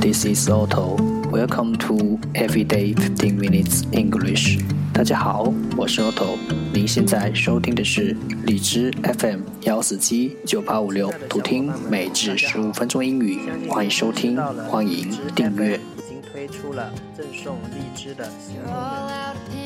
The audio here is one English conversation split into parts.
This is Otto. Welcome to Everyday Fifteen Minutes English. 大家好，我是 Otto。您现在收听的是荔枝 FM 幺四七九八五六，读听每至十五分钟英语。欢迎收听，欢迎订阅。已经推出了赠送荔枝的新功能，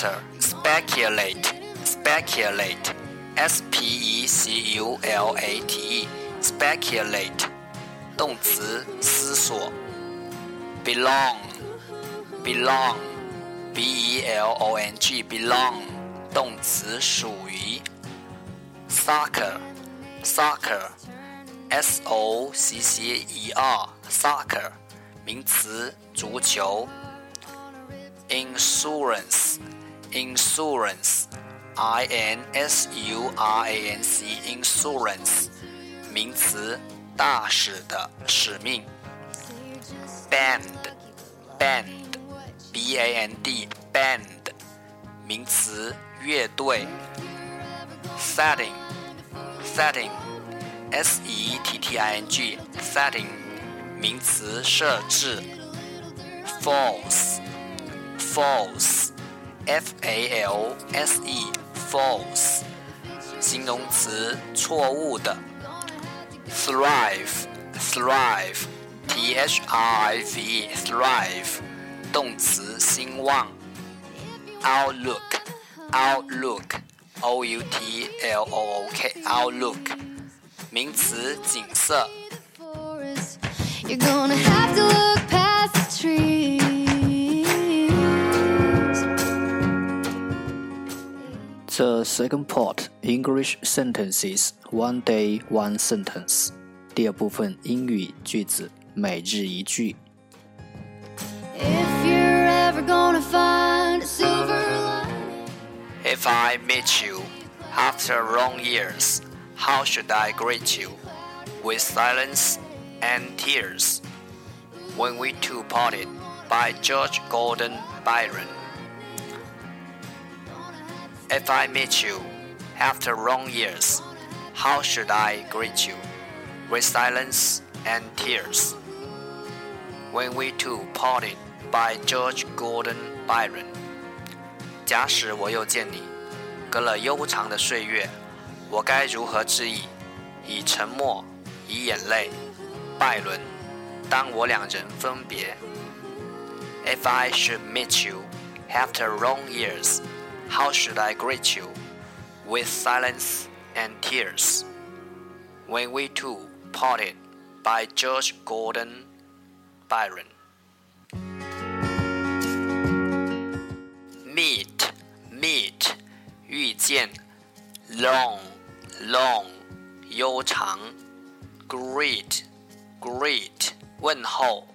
Ancestor, speculate, speculate, S P E C U L A T E, speculate，动词，思索。Belong, belong, B E L O N G, belong，动词，属于。Soccer, soccer, S O C C E R, soccer，名词，足球。insurance, insurance, I N S U R A N C, insurance，名词，大使的使命。band, band, B A N D, band，名词，乐队。setting, setting, S E T T I N G, setting，名词，设置。false false, F a l s e, false，形容词，错误的。thrive, thrive, t h r i v e, thrive，动词，兴旺。outlook, outlook, o u t l o o k, outlook，名词，景色。The second part English sentences one day one sentence。第二部分英语句子每日一句。 If you're ever gonna find a silver lining, If I meet you after long years, how should I greet you? With silence and tears. When we two parted by George Gordon Byron. If I meet you after long years, how should I greet you? With silence and tears. When we two parted by George Gordon Byron. 假使我又见你，隔了悠长的岁月，我该如何致意？以沉默，以眼泪。拜伦，当我两人分别。If I should meet you after long years, how should I greet you? With silence and tears. When we two parted by George Gordon Byron. meet meet 遇见，long long 悠长，greet greet 问候，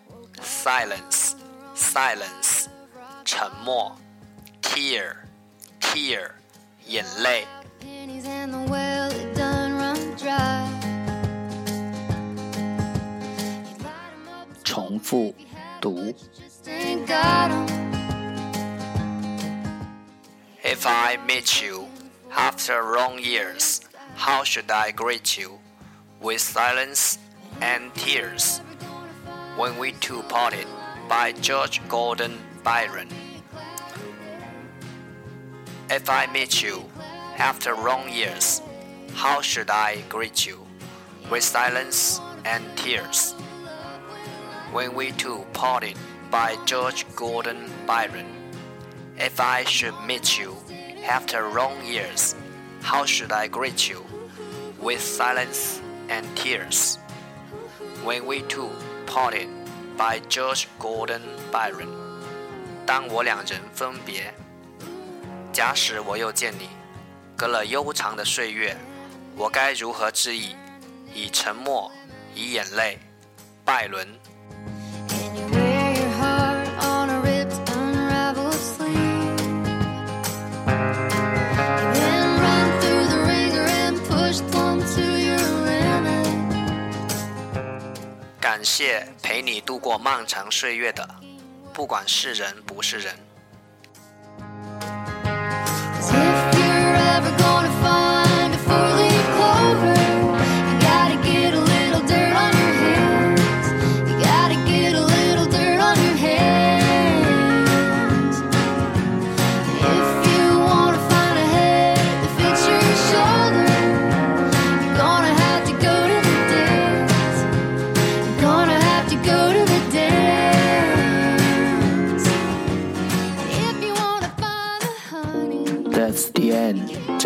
silence silence 沉默，tear tear 眼泪 pennies and the well it done run dry. You light 'em up, 重复读。 just ain't got 'em. If I meet you after long years, how should I greet you? With silence and tears. When we two parted by George Gordon Byron. If I meet you after long years, how should I greet you? With silence and tears. When we two parted by George Gordon Byron. If I should meet you after long years, how should I greet you? With silence and tears. When we two parted by George Gordon Byron. 当我两人分别， 假使我又见你，隔了悠长的岁月，我该如何致意？以沉默，以眼泪，拜伦。感谢陪你度过漫长岁月的，不管是人不是人。